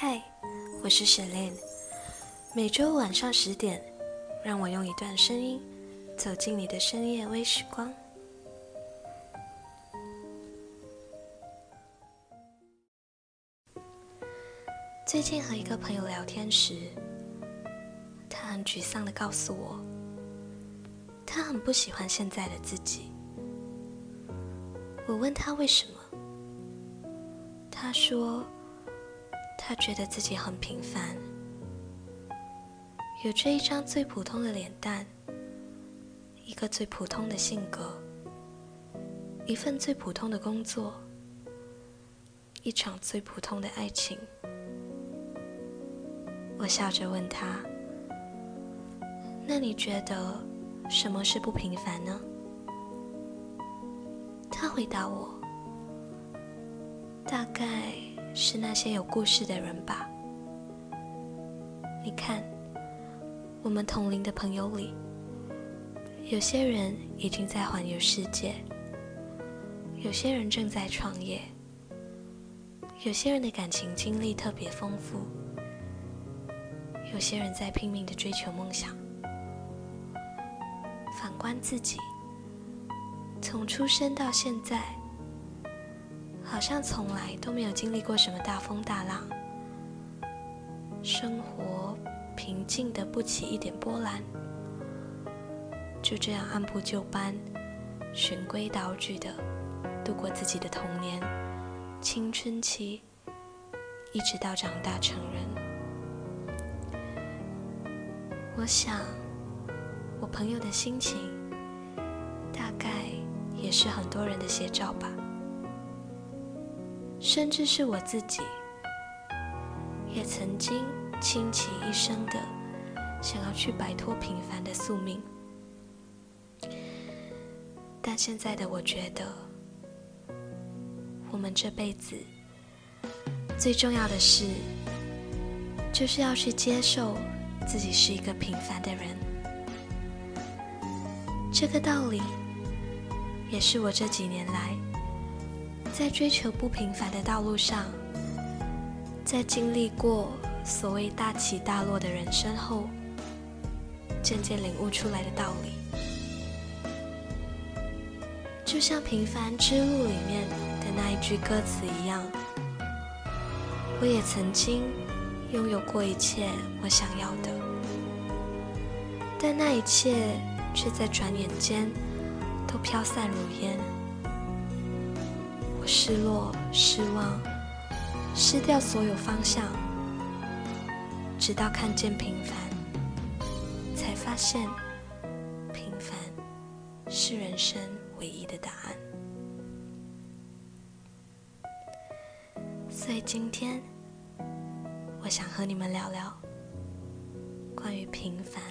嗨，我是雪莲。每周晚上十点，让我用一段声音走进你的深夜微时光。最近和一个朋友聊天时，他很沮丧的告诉我，他很不喜欢现在的自己。我问他为什么，他说。他觉得自己很平凡，有着一张最普通的脸蛋，一个最普通的性格，一份最普通的工作，一场最普通的爱情。我笑着问他：“那你觉得什么是不平凡呢？”他回答我：“大概……”是那些有故事的人吧？你看，我们同龄的朋友里，有些人已经在环游世界，有些人正在创业，有些人的感情经历特别丰富，有些人在拼命的追求梦想。反观自己，从出生到现在。好像从来都没有经历过什么大风大浪，生活平静的不起一点波澜，就这样按部就班、循规蹈矩的度过自己的童年、青春期，一直到长大成人。我想，我朋友的心情，大概也是很多人的写照吧。甚至是我自己，也曾经倾其一生的想要去摆脱平凡的宿命，但现在的我觉得，我们这辈子最重要的事，就是要去接受自己是一个平凡的人。这个道理，也是我这几年来。在追求不平凡的道路上，在经历过所谓大起大落的人生后，渐渐领悟出来的道理，就像《平凡之路》里面的那一句歌词一样，我也曾经拥有过一切我想要的，但那一切却在转眼间都飘散如烟。失落、失望、失掉所有方向，直到看见平凡，才发现平凡是人生唯一的答案。所以今天，我想和你们聊聊关于平凡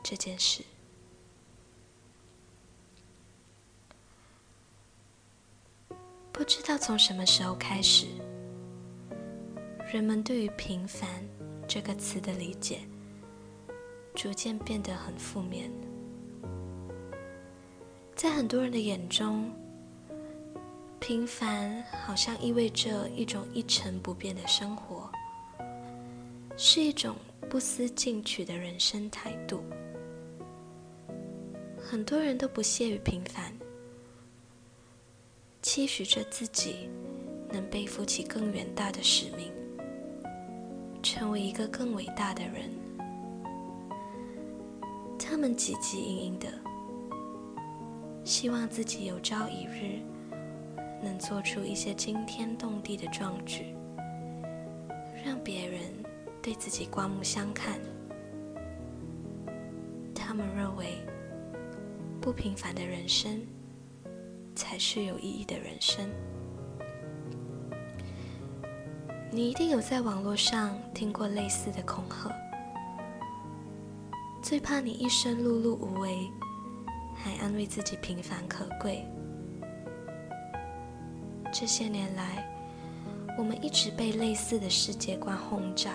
这件事。不知道从什么时候开始，人们对于“平凡”这个词的理解逐渐变得很负面。在很多人的眼中，平凡好像意味着一种一成不变的生活，是一种不思进取的人生态度。很多人都不屑于平凡。期许着自己能背负起更远大的使命，成为一个更伟大的人。他们汲汲营营的，希望自己有朝一日能做出一些惊天动地的壮举，让别人对自己刮目相看。他们认为，不平凡的人生。才是有意义的人生。你一定有在网络上听过类似的恐吓，最怕你一生碌碌无为，还安慰自己平凡可贵。这些年来，我们一直被类似的世界观轰炸，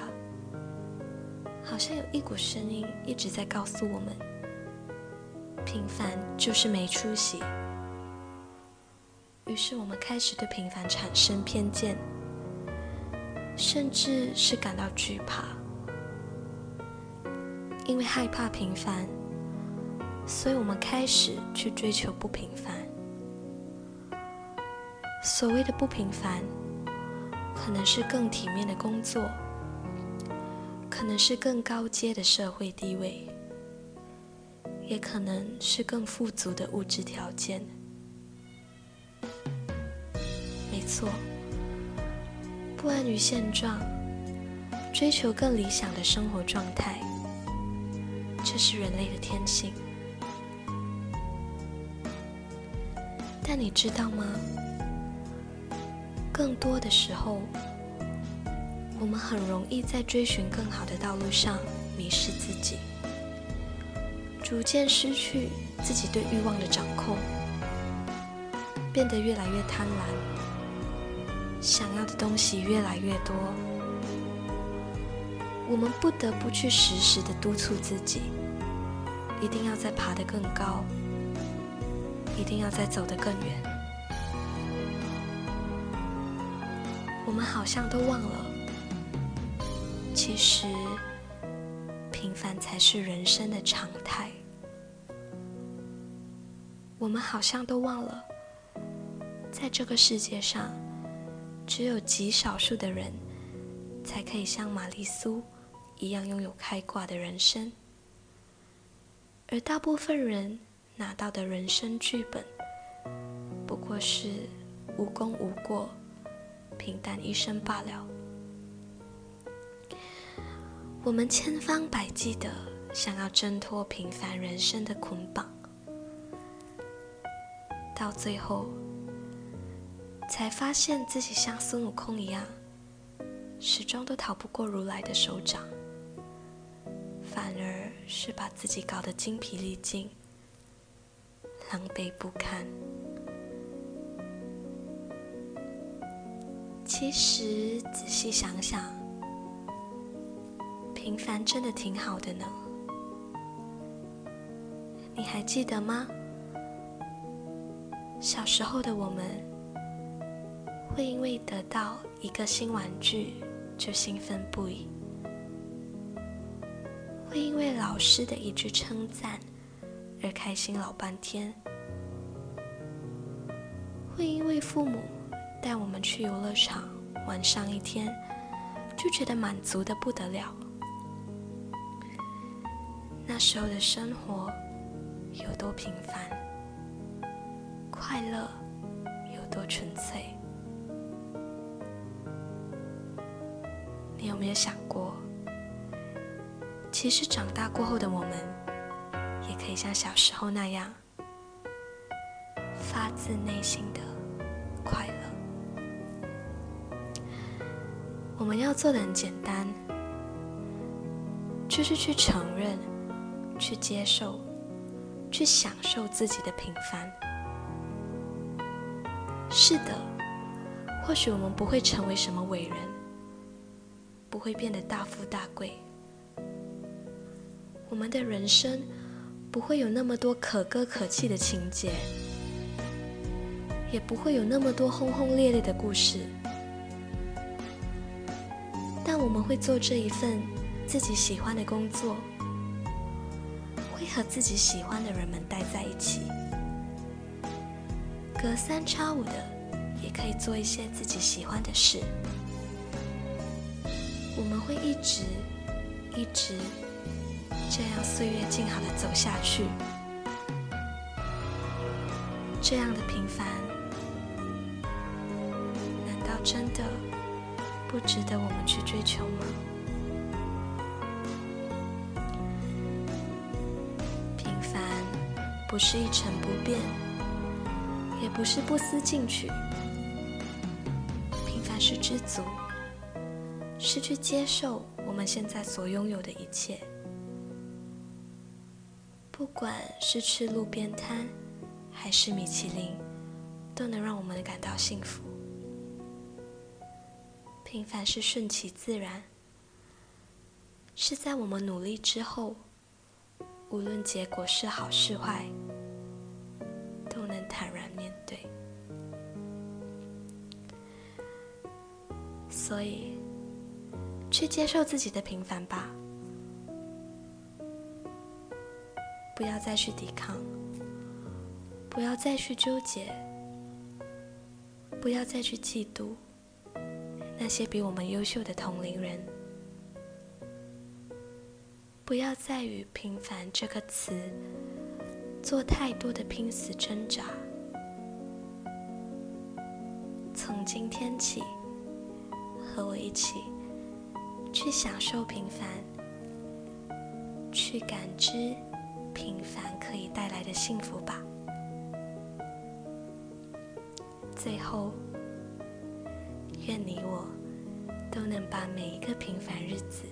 好像有一股声音一直在告诉我们：平凡就是没出息。于是我们开始对平凡产生偏见，甚至是感到惧怕，因为害怕平凡，所以我们开始去追求不平凡。所谓的不平凡，可能是更体面的工作，可能是更高阶的社会地位，也可能是更富足的物质条件。错。不安于现状，追求更理想的生活状态，这是人类的天性。但你知道吗？更多的时候，我们很容易在追寻更好的道路上迷失自己，逐渐失去自己对欲望的掌控，变得越来越贪婪。想要的东西越来越多，我们不得不去时时的督促自己，一定要再爬得更高，一定要再走得更远。我们好像都忘了，其实平凡才是人生的常态。我们好像都忘了，在这个世界上。只有极少数的人，才可以像玛丽苏一样拥有开挂的人生，而大部分人拿到的人生剧本，不过是无功无过、平淡一生罢了。我们千方百计的想要挣脱平凡人生的捆绑，到最后。才发现自己像孙悟空一样，始终都逃不过如来的手掌，反而是把自己搞得精疲力尽、狼狈不堪。其实仔细想想，平凡真的挺好的呢。你还记得吗？小时候的我们。会因为得到一个新玩具就兴奋不已，会因为老师的一句称赞而开心老半天，会因为父母带我们去游乐场玩上一天就觉得满足的不得了。那时候的生活有多平凡，快乐有多纯粹。你有没有想过，其实长大过后的我们，也可以像小时候那样，发自内心的快乐？我们要做的很简单，就是去承认、去接受、去享受自己的平凡。是的，或许我们不会成为什么伟人。不会变得大富大贵，我们的人生不会有那么多可歌可泣的情节，也不会有那么多轰轰烈烈的故事。但我们会做这一份自己喜欢的工作，会和自己喜欢的人们待在一起，隔三差五的也可以做一些自己喜欢的事。我们会一直、一直这样岁月静好的走下去。这样的平凡，难道真的不值得我们去追求吗？平凡不是一成不变，也不是不思进取。平凡是知足。是去接受我们现在所拥有的一切，不管是吃路边摊，还是米其林，都能让我们感到幸福。平凡是顺其自然，是在我们努力之后，无论结果是好是坏，都能坦然面对。所以。去接受自己的平凡吧，不要再去抵抗，不要再去纠结，不要再去嫉妒那些比我们优秀的同龄人，不要再与“平凡”这个词做太多的拼死挣扎。从今天起，和我一起。去享受平凡，去感知平凡可以带来的幸福吧。最后，愿你我都能把每一个平凡日子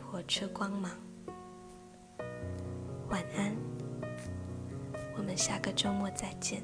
活出光芒。晚安，我们下个周末再见。